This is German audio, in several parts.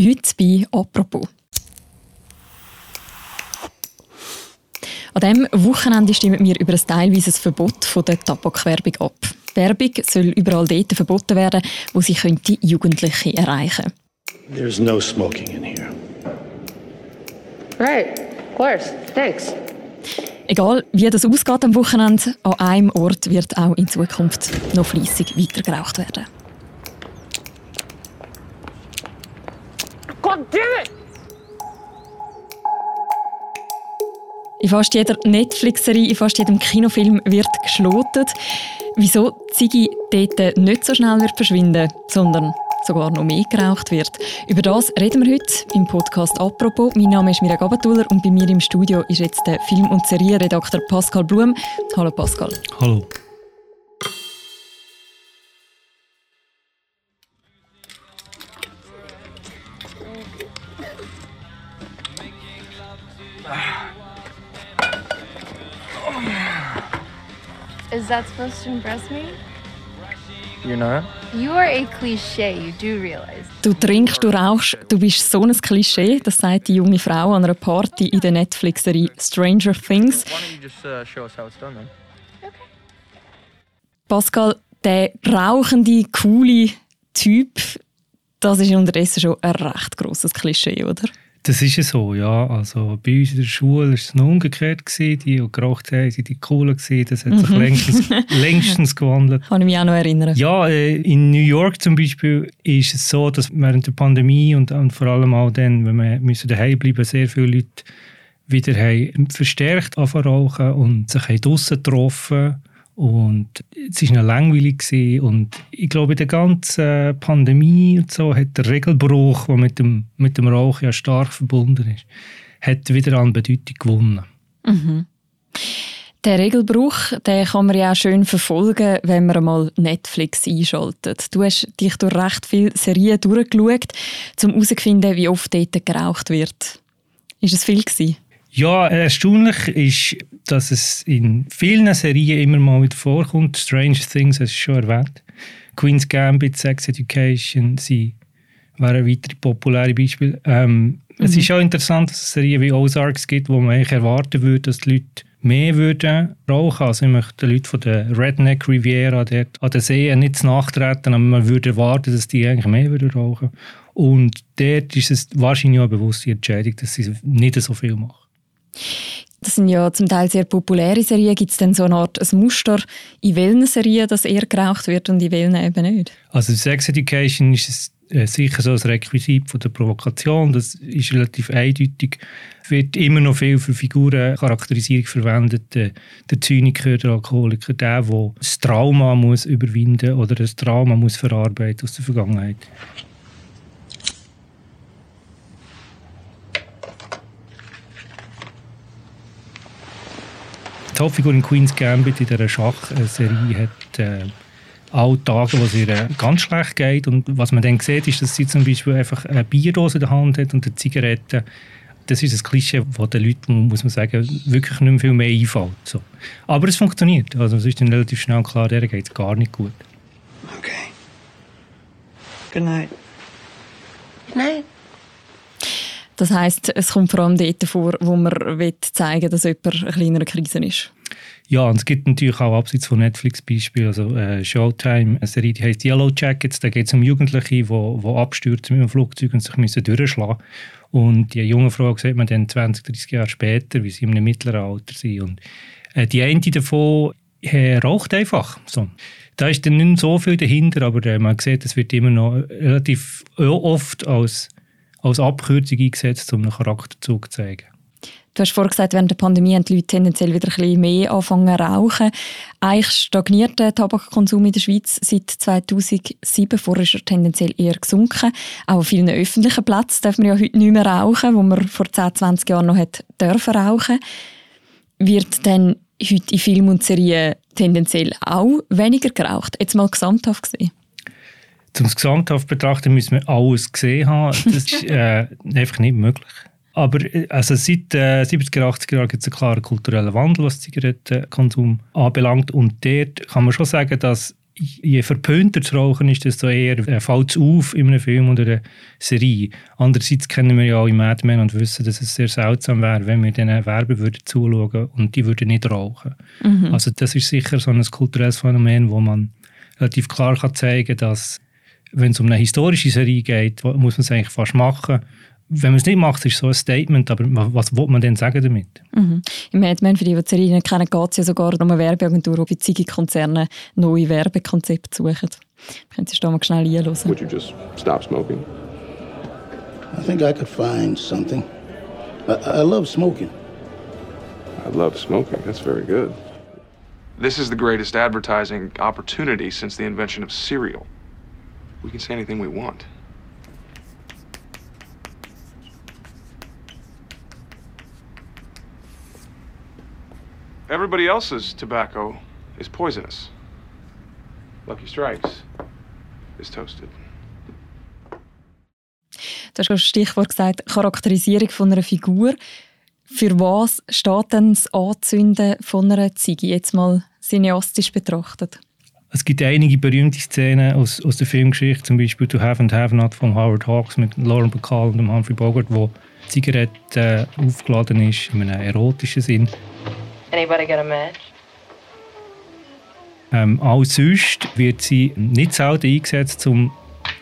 Heute bei «Apropos». An diesem Wochenende stimmen wir über ein teilweises Verbot von der Tabakwerbung ab. Werbung soll überall dort verboten werden, wo sie könnte Jugendliche erreichen There's no smoking in here. Right, of course. Thanks. Egal, wie das ausgeht am Wochenende, an einem Ort wird auch in Zukunft noch fleissig weitergeraucht werden. God damn it! In fast jeder Netflix-Serie, in fast jedem Kinofilm wird geschlotet. Wieso Ziggy dort nicht so schnell wird verschwinden, sondern sogar noch mehr geraucht wird. Über das reden wir heute im Podcast «Apropos». Mein Name ist Mira Gabatuller und bei mir im Studio ist jetzt der Film- und Serienredakteur Pascal Blum. Hallo Pascal. Hallo. Is that supposed to impress me? You're not? You are a cliche, you do realize. Du trinkst, du rauchst, du bist so ein Klischee, das sagt die junge Frau an einer Party in der Netflix-Serie Stranger Things. Why don't you just uh, show us how it's done then? Pascal, der rauchende, coole Typ, das ist unterdessen schon ein recht grosses Klischee, oder? Das ist ja so, ja. Also bei uns in der Schule war es noch umgekehrt. Gewesen. Die, die geraucht haben, sind die Coolen. Gewesen. Das hat sich längstens, längstens gewandelt. Kann ich mich auch noch erinnern. Ja, äh, in New York zum Beispiel ist es so, dass während der Pandemie und, und vor allem auch dann, wenn wir müssen daheim bleiben, sehr viele Leute wieder haben verstärkt anfangen rauchen und sich haben draussen getroffen und es war noch langweilig und ich glaube, in der ganzen Pandemie und so hat der Regelbruch, der mit dem, mit dem Rauchen ja stark verbunden ist, hat wieder an Bedeutung gewonnen. Der Regelbruch, den kann man ja auch schön verfolgen, wenn man mal Netflix einschaltet. Du hast dich durch recht viele Serien durchgeschaut, um herauszufinden, wie oft dort geraucht wird. Ist es viel gewesen? Ja, erstaunlich ist, dass es in vielen Serien immer mal wieder vorkommt. Stranger Things hast du schon erwähnt. Queen's Gambit, Sex Education, sie wären weitere populäre Beispiele. Ähm, Es ist auch interessant, dass es Serien wie Ozarks gibt, wo man eigentlich erwarten würde, dass die Leute mehr würden rauchen. Also ich möchte den Leuten von der Redneck Riviera dort an den Seen nicht nachtreten, aber man würde erwarten, dass die eigentlich mehr würden rauchen. Und dort ist es wahrscheinlich auch eine bewusste Entscheidung, dass sie nicht so viel machen. Das sind ja zum Teil sehr populäre Serien. Gibt es denn so eine Art ein Muster, in welchen Serien das eher geraucht wird und in welchen eben nicht? Also Sex Education ist äh, sicher so ein Requisit von der Provokation. Das ist relativ eindeutig. Es wird immer noch viel für Figurencharakterisierung verwendet. Der, der Zyniker, der Alkoholiker, der, der das Trauma muss überwinden oder das Trauma muss verarbeiten aus der Vergangenheit. Die Hauptfigur in Queen's Gambit in dieser Schachserie hat äh, auch Tage, wo es ihr äh, ganz schlecht geht. Und was man dann sieht, ist, dass sie zum Beispiel einfach eine Bierdose in der Hand hat und eine Zigarette. Das ist ein Klischee, das den Leuten, muss man sagen, wirklich nicht mehr viel mehr einfällt. So. Aber es funktioniert. Also es ist dann relativ schnell klar, der geht es gar nicht gut. Okay. Good night. Nein. Das heisst, es kommt vor allem dort vor, wo man will zeigen dass jemand eine kleinere Krise ist. Ja, und es gibt natürlich auch abseits von Netflix-Beispielen, also äh, Showtime, eine Serie, die heißt Yellow Jackets, da geht es um Jugendliche, die, die abstürzen mit dem Flugzeug und sich müssen durchschlagen Und die junge Frau sieht man dann 20, 30 Jahre später, wie sie im mittleren Alter sind. Und äh, die eine davon äh, raucht einfach. So. Da ist dann nicht so viel dahinter, aber äh, man sieht, es wird immer noch relativ oft als, als Abkürzung eingesetzt, um einen Charakterzug zu zeigen. Du hast vorhin gesagt, während der Pandemie haben die Leute tendenziell wieder ein bisschen mehr anfangen zu rauchen. Eigentlich stagniert der Tabakkonsum in der Schweiz seit 2007. Vorher ist er tendenziell eher gesunken. Auch an vielen öffentlichen Plätzen darf man ja heute nicht mehr rauchen, wo man vor 10, 20 Jahren noch hat dürfen rauchen. Wird dann heute in Filmen und Serien tendenziell auch weniger geraucht? Jetzt mal gesamthaft gesehen. Um es gesamthaft betrachten, müssen wir alles gesehen haben. Das ist äh, einfach nicht möglich. Aber äh, also seit äh, 70er, 80er Jahren gibt es einen klaren kulturellen Wandel, was Zigarettenkonsum anbelangt. Und dort kann man schon sagen, dass je verpönter zu rauchen ist, desto eher äh, fällt es auf in einem Film oder einer Serie. Andererseits kennen wir ja auch Mad Men und wissen, dass es sehr seltsam wäre, wenn wir diesen Werben würden zuschauen und die würden nicht rauchen. Mhm. Also das ist sicher so ein kulturelles Phänomen, wo man relativ klar kann zeigen kann, dass wenn es um eine historische Serie geht, muss man es eigentlich fast machen wenn man es nicht macht, ist es so ein Statement, aber was will man denn sagen damit? Mhm. Im Mad Men, für die, die die Serie kennen, geht es ja sogar um eine Werbeagentur, die bei Ziege-Konzernen neue Werbekonzepte suchen. Können Sie da mal schnell einhören? Would you just stop smoking? I think I could find something. I, I love smoking. I love smoking. That's very good. This is the greatest advertising opportunity since the invention of cereal. We can say anything we want. Everybody else's tobacco is poisonous. Lucky Strikes is toasted. Du hast das Stichwort gesagt, Charakterisierung von einer Figur. Für was steht denn das Anzünden von einer Ziege, jetzt mal cineastisch betrachtet? Es gibt einige berühmte Szenen aus, aus der Filmgeschichte, zum Beispiel «To Have and Have Not» von Howard Hawks mit Lauren Bacall und Humphrey Bogart, wo die Zigarette äh, aufgeladen ist, in einem erotischen Sinn. Anybody got a match? Ähm, auch sonst wird sie nicht selten eingesetzt, um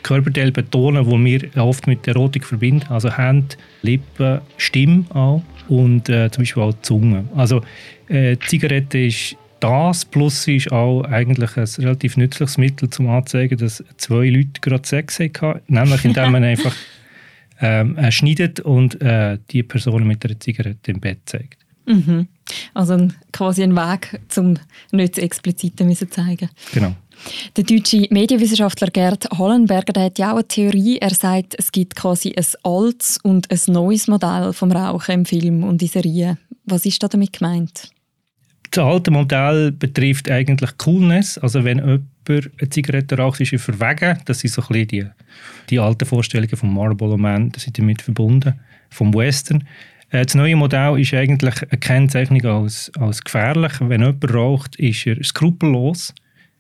Körperteile zu betonen, die wir oft mit Erotik verbinden. Also Hände, Lippen, Stimme auch und äh, zum Beispiel auch Zunge. Also äh, Zigarette ist das, plus ist auch eigentlich ein relativ nützliches Mittel, um anzuzeigen, dass zwei Leute gerade Sex hatten. Nämlich indem man einfach ähm, schneidet und äh, die Person mit einer Zigarette im Bett zeigt. Mhm. Also quasi ein Weg, um nicht zu explizit zu zeigen. Genau. Der deutsche Medienwissenschaftler Gerd Hollenberger hat ja auch eine Theorie. Er sagt, es gibt quasi ein altes und ein neues Modell vom Rauchen im Film und in Serien. Was ist da damit gemeint? Das alte Modell betrifft eigentlich Coolness. Also wenn jemand eine Zigarette raucht, ist er verwegen. Das sind so ein bisschen die, die alten Vorstellungen vom Marlboro Man, das sind damit verbunden, vom Western. Äh, das neue Modell ist eigentlich eine Kennzeichnung als, als gefährlich. Wenn jemand raucht, ist er skrupellos.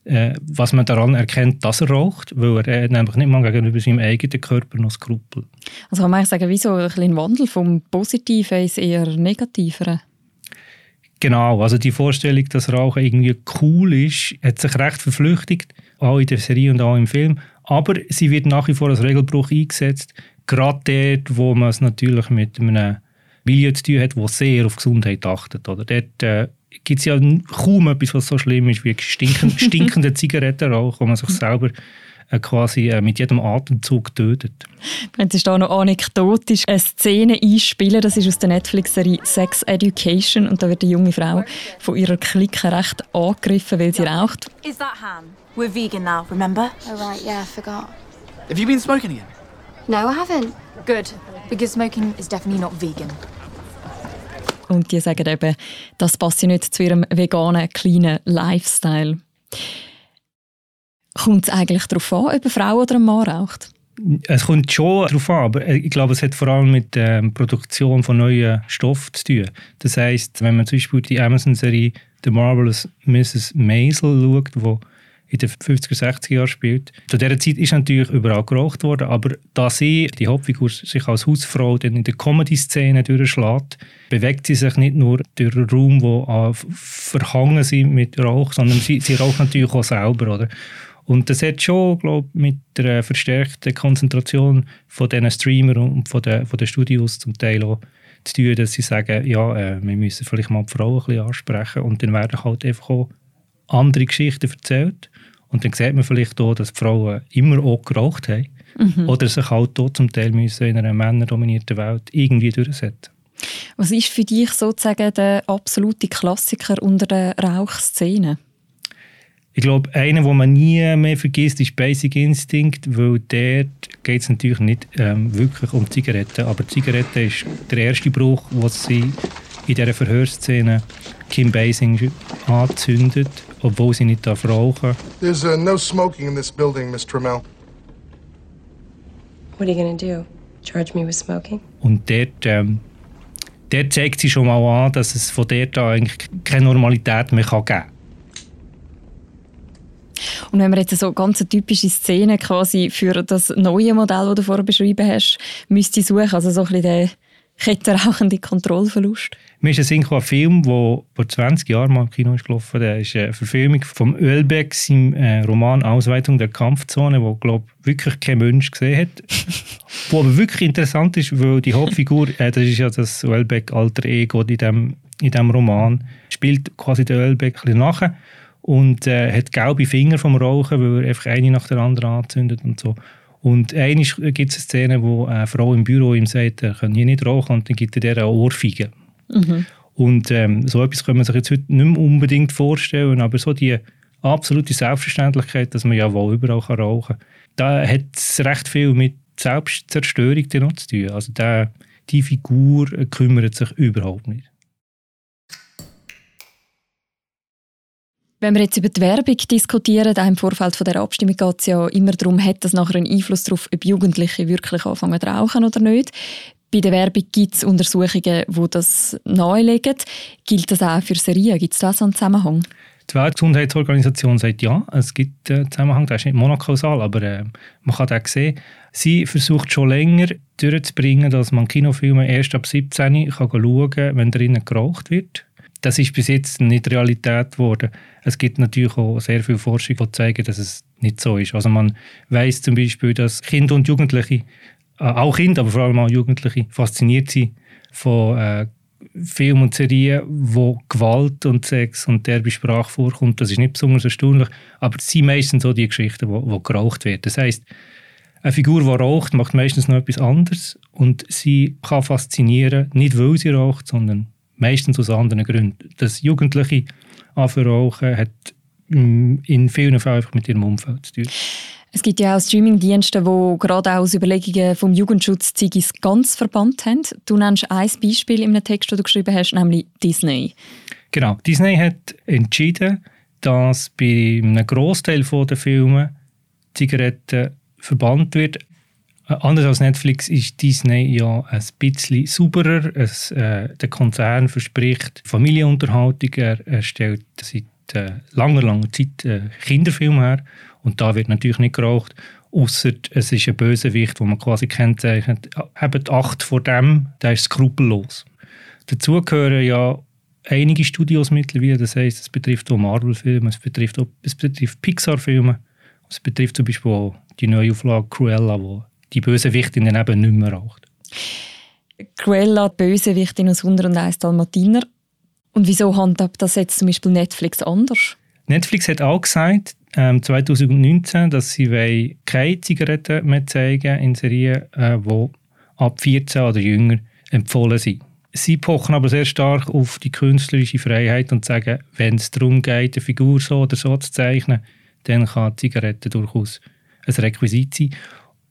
Äh, was man daran erkennt, dass er raucht, weil er äh, nämlich nicht mal gegenüber seinem eigenen Körper noch Skrupel. Also kann man eigentlich sagen, wieso ein, ein Wandel vom Positiven ins eher Negativeren? Genau, also die Vorstellung, dass Rauchen irgendwie cool ist, hat sich recht verflüchtigt, auch in der Serie und auch im Film. Aber sie wird nach wie vor als Regelbruch eingesetzt, gerade dort, wo man es natürlich mit einem Milieu zu tun hat, das sehr auf Gesundheit achtet. Oder? Dort äh, gibt es ja kaum etwas, was so schlimm ist wie stinkende, stinkende Zigarettenrauch, wo man sich selber quasi äh, mit jedem Atemzug tötet. Wenn Sie da noch anekdotisch eine Szene einspielen, das ist aus der Netflix-Serie Sex Education und da wird eine junge Frau von ihrer Clique recht angegriffen, weil sie raucht. Is that Han? We're vegan now, remember? Oh, right, yeah, I forgot. Have you been smoking again? No, I haven't. Good, because smoking is definitely not vegan. Und die sagen eben, das passt nicht zu ihrem veganen, kleinen Lifestyle. Kommt es eigentlich darauf an, ob eine Frau oder ein Mann raucht? Es kommt schon darauf an, aber ich glaube, es hat vor allem mit der ähm, Produktion von neuen Stoffen zu tun. Das heisst, wenn man zum Beispiel die Amazon-Serie The Marvelous Mrs. Maisel schaut, wo in den 50er, 60er Jahren spielt. Zu dieser Zeit ist natürlich überall geraucht worden, aber da sie, die Hauptfigur, sich als Hausfrau in der Comedy-Szene durchschlägt, bewegt sie sich nicht nur durch einen Raum, wo verhangen sind mit Rauch, sondern sie, sie raucht natürlich auch selber, oder? Und das hat schon, glaube ich, mit der verstärkten Konzentration von diesen Streamern und von den, von den Studios zum Teil auch zu tun, dass sie sagen, ja, äh, wir müssen vielleicht mal die Frauen ein bisschen ansprechen und dann werden halt einfach auch andere Geschichten erzählt. Und dann sieht man vielleicht auch, dass die Frauen immer auch geraucht haben. Mhm. Oder sich halt auch zum Teil müssen in einer männerdominierten Welt irgendwie durchsetzen. Was ist für dich sozusagen der absolute Klassiker unter der Rauchszene? Ich glaube, einer, den man nie mehr vergisst, ist Basic Instinct, weil dort geht es natürlich nicht ähm, wirklich um Zigaretten, aber Zigaretten ist der erste Bruch, was sie in dieser Verhörszene Kim Basing anzündet, obwohl sie nicht darf rauchen. There's uh, no smoking in this building, Miss Trammell. What are you gonna do? Charge me with smoking? Und dort, ähm, dort zeigt sie schon mal an, dass es von dort an eigentlich keine Normalität mehr geben kann. Und wenn wir jetzt so ganz typische Szene quasi für das neue Modell, das du vorher beschrieben hast, müsste suchen, also so ein bisschen den kettenrauchenden Kontrollverlust. Mir ist ein Film, der vor 20 Jahren mal im Kino ist gelaufen Der ist eine Verfilmung von Ölbeck, seinem äh, Roman «Ausweitung der Kampfzone», wo glaube wirklich kein Mensch gesehen hat. wo aber wirklich interessant ist, weil die Hauptfigur, äh, das ist ja das Ölbeck alter Ego in dem, in dem Roman, spielt quasi den Ölbeck ein bisschen nachher und äh, hat gelbe Finger vom Rauchen, weil er einfach eine nach der anderen anzündet und so. Und einmal gibt es eine Szene, wo eine Frau im Büro ihm sagt, er kann hier nicht rauchen und dann gibt er der eine Ohrfeige. Mhm. Und ähm, so etwas kann man sich jetzt heute nicht mehr unbedingt vorstellen, aber so die absolute Selbstverständlichkeit, dass man ja wohl überall kann rauchen kann, da hat es recht viel mit Selbstzerstörung zu tun. Also der, die Figur kümmert sich überhaupt nicht. Wenn wir jetzt über die Werbung diskutieren, auch im Vorfeld von der Abstimmung geht es ja immer darum, hat das nachher einen Einfluss darauf, ob Jugendliche wirklich anfangen zu rauchen oder nicht. Bei der Werbung gibt es Untersuchungen, die das nahelegen. Gilt das auch für Serien? Gibt es da so einen Zusammenhang? Die Weltgesundheitsorganisation sagt ja, es gibt einen Zusammenhang, der ist nicht monokausal, aber äh, man kann das sehen. Sie versucht schon länger durchzubringen, dass man Kinofilme erst ab 17 kann schauen kann, wenn drinnen geraucht wird das ist bis jetzt nicht Realität geworden. Es gibt natürlich auch sehr viel Forschung, die zeigen, dass es nicht so ist. Also man weiß zum Beispiel, dass Kinder und Jugendliche, äh, auch Kinder, aber vor allem auch Jugendliche, fasziniert sind von äh, Filmen und Serien, wo Gewalt und Sex und derbe Sprache vorkommt. Das ist nicht besonders erstaunlich, aber es sind meistens so die Geschichten, wo, wo geraucht wird. Das heißt, eine Figur, die raucht, macht meistens noch etwas anderes und sie kann faszinieren, nicht weil sie raucht, sondern meistens aus anderen Gründen. Das Jugendliche anfangen rauchen hat mm, in vielen Fällen einfach mit ihrem Umfeld zu tun. Es gibt ja auch Streamingdienste, die gerade aus Überlegungen vom Jugendschutz Zigis ganz verbannt haben. Du nennst ein Beispiel in einem Text, den du geschrieben hast, nämlich Disney. Genau. Disney hat entschieden, dass bei einem Großteil der Filme Zigaretten verbannt wird, anders als Netflix ist Disney ja ein bisschen sauberer. Es, äh, der Konzern verspricht Familienunterhaltung. Er, stellt seit äh, langer, langer Zeit äh, Kinderfilme her. Und da wird natürlich nicht geraucht. Außer es ist ein Bösewicht, den man quasi kennzeichnet. Habt Acht vor dem, der ist skrupellos. Dazu gehören ja einige Studios mittlerweile. Das heißt, es betrifft auch Marvel-Filme, es betrifft, betrifft Pixar-Filme, es betrifft zum Beispiel auch die neue Auflage Cruella, die die Bösewichtin dann eben nicht mehr raucht. Cruella, die Bösewichtin aus 101 Dalmatiner. Und wieso handhabt das jetzt zum Beispiel Netflix anders? Netflix hat auch gesagt, ähm, 2019, dass sie keine Zigaretten mehr zeigen in Serien, äh, die ab 14 oder jünger empfohlen sind. Sie pochen aber sehr stark auf die künstlerische Freiheit und sagen, wenn es darum geht, eine Figur so oder so zu zeichnen, dann kann Zigarette durchaus ein Requisit sein.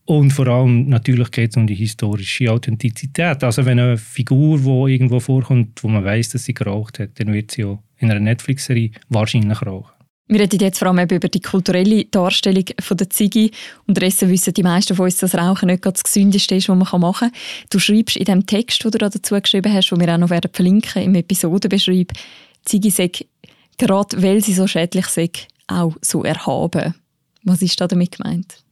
Und vor allem natürlich geht es um die historische Authentizität. Also wenn eine Figur, die irgendwo vorkommt, wo man weiß, dass sie geraucht hat, dann wird sie auch in einer Netflix-Serie wahrscheinlich rauchen. Wir reden jetzt vor allem über die kulturelle Darstellung von der Ziggy. Unterdessen wissen die meisten von uns, dass Rauchen nicht das Gesündeste ist, was man machen kann. Du schreibst in dem Text, den du dazu geschrieben hast, den wir auch noch werden verlinken im Episodenbeschreib, Ziggy sagt, gerade weil sie so schädlich sind, auch so erhaben. Was ist da damit gemeint?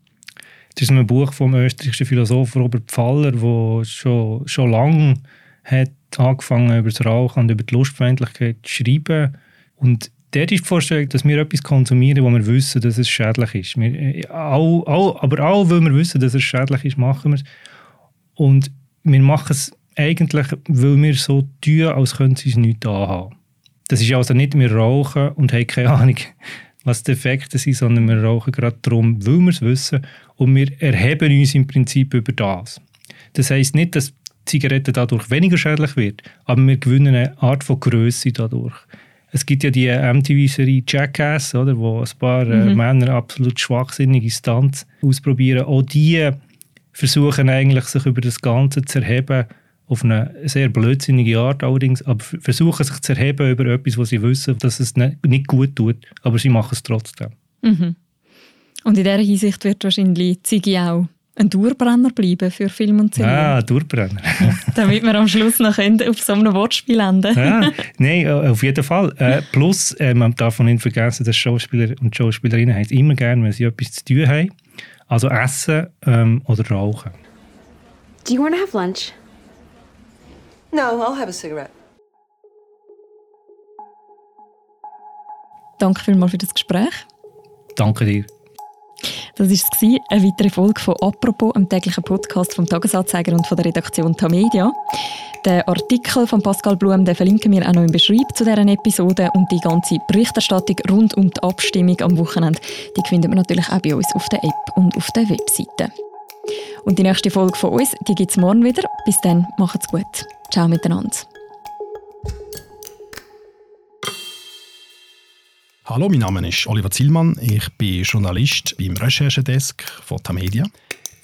Das ist ein Buch vom österreichischen Philosophen Robert Pfaller, der schon, schon lange hat angefangen über das Rauchen und über die Lustfeindlichkeit zu schreiben. Und dort ist die Vorstellung, dass wir etwas konsumieren, wo wir wissen, dass es schädlich ist. Wir, auch, auch, aber auch, weil wir wissen, dass es schädlich ist, machen wir es. Und wir machen es eigentlich, weil wir so tun, als könnten sie es nicht anhaben. Das ist also nicht, wir rauchen und haben keine Ahnung, was die Effekte sind, sondern wir rauchen gerade darum, weil wir es wissen und wir erheben uns im Prinzip über das. Das heißt nicht, dass Zigaretten dadurch weniger schädlich wird, aber wir gewinnen eine Art von Größe dadurch. Es gibt ja die MTV-Serie Jackass, oder, wo ein paar äh, mhm. äh, Männer absolut schwachsinnige Stunts ausprobieren. Auch die versuchen eigentlich, sich über das Ganze zu erheben, auf eine sehr blödsinnige Art allerdings, aber versuchen sich zu erheben über etwas, wo sie wissen, dass es nicht gut tut, aber sie machen es trotzdem. Mhm. Und in dieser Hinsicht wird wahrscheinlich Ziggy auch ein Dauerbrenner bleiben für Film und Serie. Ah, Durchbrenner. Damit wir am Schluss noch auf so einem Wortspiel enden ja, Nein, auf jeden Fall. Äh, plus, äh, man darf nicht vergessen, dass Schauspieler und Schauspielerinnen haben es immer gerne, wenn sie etwas zu tun haben. Also essen ähm, oder rauchen. Do you want to have lunch? No, I'll have a cigarette. Danke vielmals für das Gespräch. Danke dir. Das war es, eine weitere Folge von «Apropos», einem täglichen Podcast vom Tagesanzeiger und von der Redaktion Tamedia. Den Artikel von Pascal Blum den verlinken wir auch noch im Beschreib zu dieser Episode und die ganze Berichterstattung rund um die Abstimmung am Wochenende, die findet man natürlich auch bei uns auf der App und auf der Webseite. Und die nächste Folge von uns, gibt es morgen wieder. Bis dann, macht's gut. Ciao miteinander. Hallo, mein Name ist Oliver Zielmann. Ich bin Journalist beim Recherchedesk von Tamedia.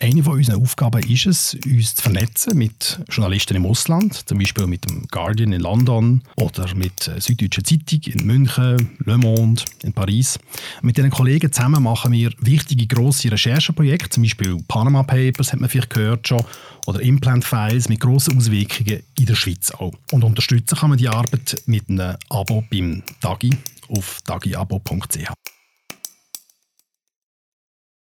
Eine von unseren Aufgaben ist es, uns zu vernetzen mit Journalisten im Ausland, zum Beispiel mit dem Guardian in London oder mit der Süddeutschen Zeitung in München, Le Monde in Paris. Mit diesen Kollegen zusammen machen wir wichtige grosse Rechercheprojekte, zum Beispiel Panama Papers, hat man vielleicht gehört schon, oder Implant Files mit grossen Auswirkungen in der Schweiz auch. Und unterstützen kann man die Arbeit mit einem Abo beim Dagi auf dagiabo.ch.